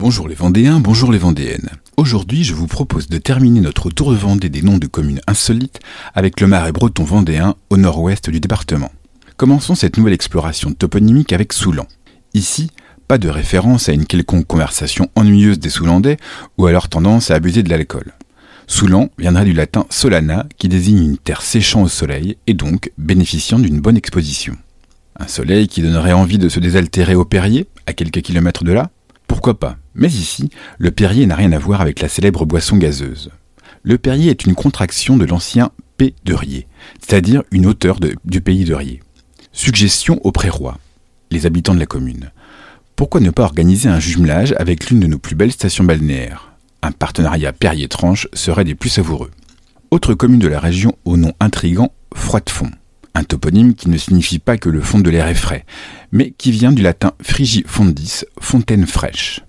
Bonjour les Vendéens, bonjour les Vendéennes. Aujourd'hui, je vous propose de terminer notre tour de Vendée des noms de communes insolites avec le marais breton vendéen au nord-ouest du département. Commençons cette nouvelle exploration toponymique avec Soulan. Ici, pas de référence à une quelconque conversation ennuyeuse des Soulandais ou à leur tendance à abuser de l'alcool. Soulan viendrait du latin solana qui désigne une terre séchant au soleil et donc bénéficiant d'une bonne exposition. Un soleil qui donnerait envie de se désaltérer au Perrier, à quelques kilomètres de là? Pourquoi pas? Mais ici, le Perrier n'a rien à voir avec la célèbre boisson gazeuse. Le Perrier est une contraction de l'ancien P de Rier, c'est-à-dire une hauteur du pays de Rier. Suggestion au Prérois, les habitants de la commune. Pourquoi ne pas organiser un jumelage avec l'une de nos plus belles stations balnéaires? Un partenariat Perrier-Tranche serait des plus savoureux. Autre commune de la région au nom intrigant, Froidefond un toponyme qui ne signifie pas que le fond de l'air est frais, mais qui vient du latin frigifondis, fontaine fraîche.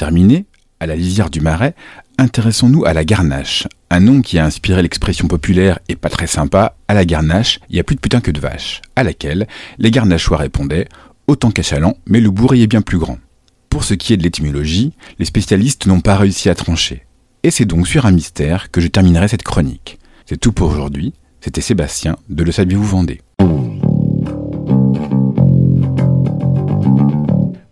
Terminer, à la lisière du marais, intéressons-nous à la garnache, un nom qui a inspiré l'expression populaire et pas très sympa, à la garnache, il y a plus de putain que de vache, à laquelle les garnachois répondaient autant qu'à Chaland, mais le bourrier est bien plus grand. Pour ce qui est de l'étymologie, les spécialistes n'ont pas réussi à trancher. Et c'est donc sur un mystère que je terminerai cette chronique. C'est tout pour aujourd'hui. C'était Sébastien de Le Saviez-vous Vendée.